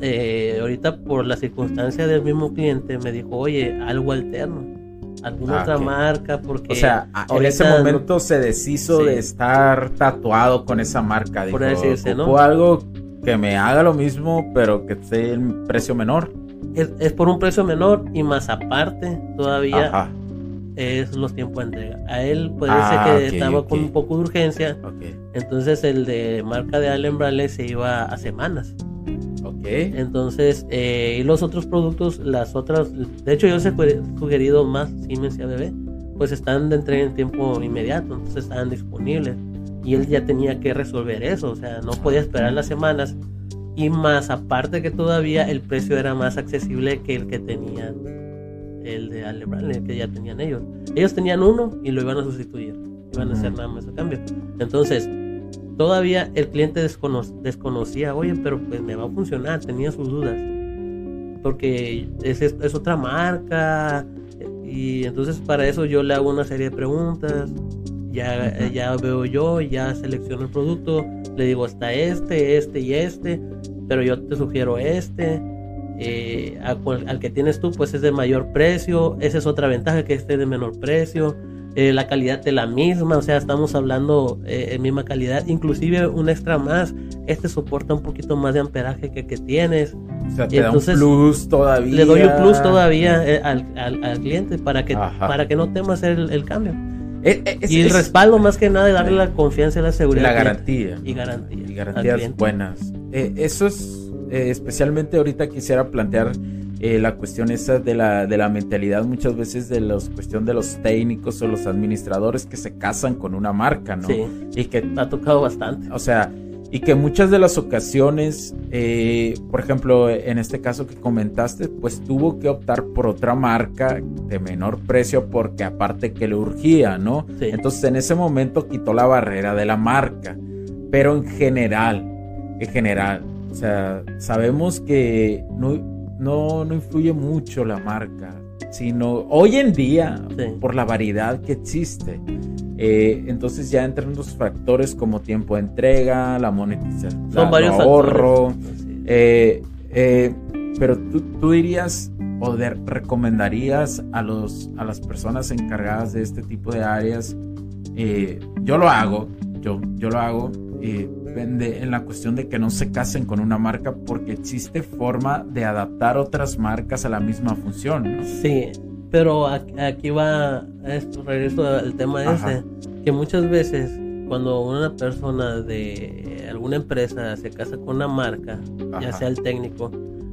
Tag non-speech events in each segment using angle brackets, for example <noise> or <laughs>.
eh, ahorita por la circunstancia del mismo cliente me dijo, oye, algo alterno, alguna Ah, otra marca, porque... O sea, en ese no- momento se deshizo Sí. de estar tatuado con esa marca. Dijo, Por decirse, ¿no? "Ocupo algo que me haga lo mismo, pero que esté en precio menor. es, es por un precio menor y más aparte todavía Ajá. es los tiempos de entrega. A él puede Ah, ser que estaba con un poco de urgencia, entonces el de marca de Allen Bradley se iba a semanas. Entonces, eh, y los otros productos, las otras, de hecho yo os he sugerido más Siemens y ABB, pues están de entrega en tiempo inmediato, entonces estaban disponibles. Y él ya tenía que resolver eso, o sea, no podía esperar las semanas. Y más aparte que todavía el precio era más accesible que el que tenían el de Ale Bradley, que ya tenían ellos. Ellos tenían uno y lo iban a sustituir, iban a hacer nada más a cambio. Entonces, todavía el cliente descono- desconocía, oye, pero pues me va a funcionar, tenía sus dudas. Porque es, es- es otra marca. Y entonces para eso yo le hago una serie de preguntas. Ya, ya veo yo, ya selecciono el producto. Le digo, está este, este y este. Pero yo te sugiero este. eh, a cual- al que tienes tú, pues es de mayor precio. Esa es otra ventaja, que esté de menor precio. Eh, la calidad es la misma, o sea, estamos hablando eh, en misma calidad. Inclusive un extra más. Este soporta un poquito más de amperaje que que tienes. O sea, te Y da entonces, un plus todavía. Le doy un plus todavía eh, al, al- al cliente para que, Ajá. para que no tema hacer el, el cambio. Eh, es- y el es- respaldo más que nada de darle la confianza y la seguridad. la garantía. Y garantía Y garantías buenas. Eso es, eh, especialmente ahorita quisiera plantear eh, la cuestión esa de la, de la mentalidad muchas veces de los cuestión de los técnicos o los administradores que se casan con una marca, ¿no? Sí, Y que ha tocado bastante. O sea, y que muchas de las ocasiones, eh, por ejemplo, en este caso que comentaste, pues tuvo que optar por otra marca de menor precio porque aparte que le urgía, ¿no? Sí. Entonces en ese momento quitó la barrera de la marca. Pero en general, en general, o sea, sabemos que no, no, no influye mucho la marca, sino hoy en día, Sí. por la variedad que existe. Eh, entonces ya entran los factores como tiempo de entrega, la monetización, Son varios ahorro. eh, eh, pero tú, tú dirías o de- recomendarías a, los, a las personas encargadas de este tipo de áreas, yo lo hago, yo, yo lo hago, en la cuestión de que no se casen con una marca porque existe forma de adaptar otras marcas a la misma función, ¿no? Sí, pero aquí, va esto, regreso al tema Ajá. ese, que muchas veces cuando una persona de alguna empresa se casa con una marca, ya sea el técnico,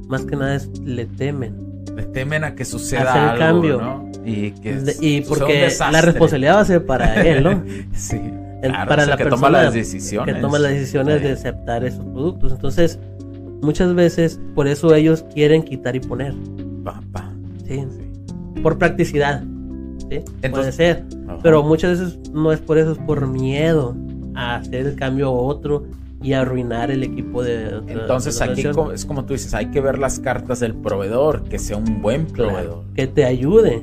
más que nada es le temen. Le temen a que suceda Hacer algo, cambio. ¿no? Y que De- y porque la responsabilidad va a ser para él, ¿no? <laughs> Sí, El- claro, para es el la que toma las decisiones. que toma las decisiones de aceptar esos productos. Entonces, muchas veces por eso ellos quieren quitar y poner, Pa, pa. ¿sí? Sí. Por practicidad, ¿sí? Puede ser. Ajá. Pero muchas veces no es por eso, es por miedo a hacer el cambio a otro y arruinar el equipo de otra- Entonces de aquí es como tú dices, hay que ver las cartas del proveedor, que sea un buen Claro, proveedor. que te ayude.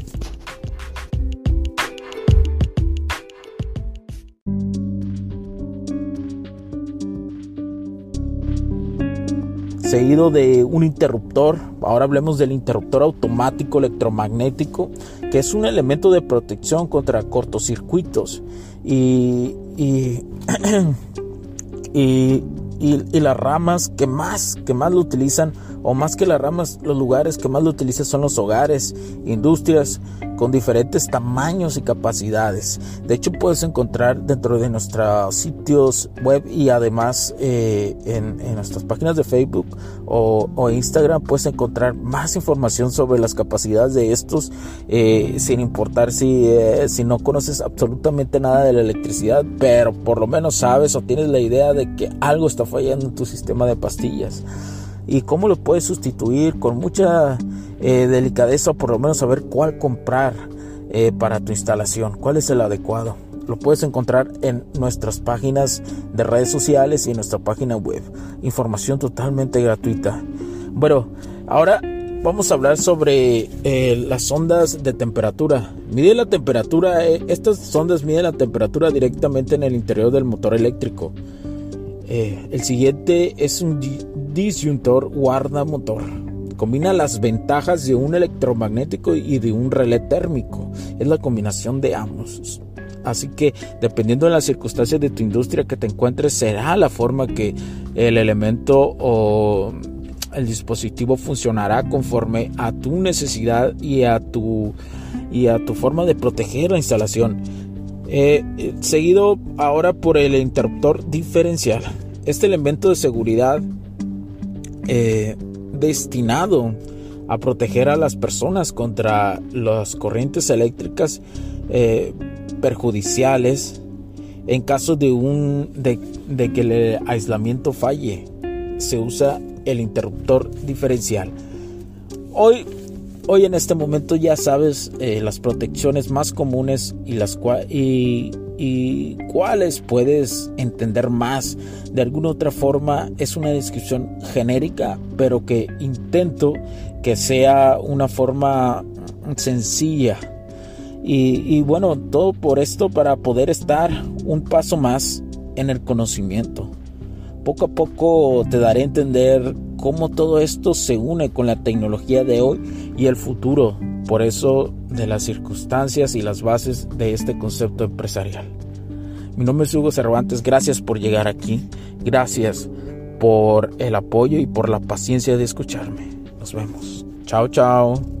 Seguido de un interruptor. Ahora hablemos del interruptor automático electromagnético, que es un elemento de protección contra cortocircuitos. <clears throat> Y, y, y, las ramas que más, que más lo utilizan o más que las ramas, los lugares que más lo utilizan son los hogares, industrias con diferentes tamaños y capacidades. De hecho, puedes encontrar dentro de nuestros sitios web y además eh, en, nuestras páginas de Facebook o, Instagram, puedes encontrar más información sobre las capacidades de estos, eh, sin importar si, eh, si no conoces absolutamente nada de la electricidad, pero por lo menos sabes o tienes la idea de que algo está fallando en tu sistema de pastillas y cómo lo puedes sustituir con mucha eh, delicadeza o por lo menos saber cuál comprar eh, para tu instalación, cuál es el adecuado. Lo puedes encontrar en nuestras páginas de redes sociales y en nuestra página web. Información totalmente gratuita. Bueno, ahora vamos a hablar sobre eh, las ondas de temperatura. Mide la temperatura, estas sondas miden la temperatura directamente en el interior del motor eléctrico. El siguiente es un disyuntor guarda motor. Combina las ventajas de un electromagnético y de un relé térmico. Es la combinación de ambos. Así que dependiendo de las circunstancias de tu industria que te encuentres, será la forma que el elemento o el dispositivo funcionará conforme a tu necesidad y a tu, y a tu forma de proteger la instalación. Eh, eh, seguido ahora por el interruptor diferencial. Este elemento de seguridad eh, destinado a proteger a las personas contra las corrientes eléctricas perjudiciales en caso de, un, de, que el aislamiento falle. Se usa el interruptor diferencial. Hoy, hoy en este momento ya sabes eh, las protecciones más comunes y las y, y cuáles puedes entender más. De alguna otra forma es una descripción genérica, pero que intento que sea una forma sencilla. Y, bueno, todo por esto para poder estar un paso más en el conocimiento. Poco a poco te daré a entender cómo todo esto se une con la tecnología de hoy y el futuro por eso de las circunstancias y las bases de este concepto empresarial. Mi nombre es Hugo Cervantes, gracias por llegar aquí, gracias por el apoyo y por la paciencia de escucharme. Nos vemos. Chao, chao.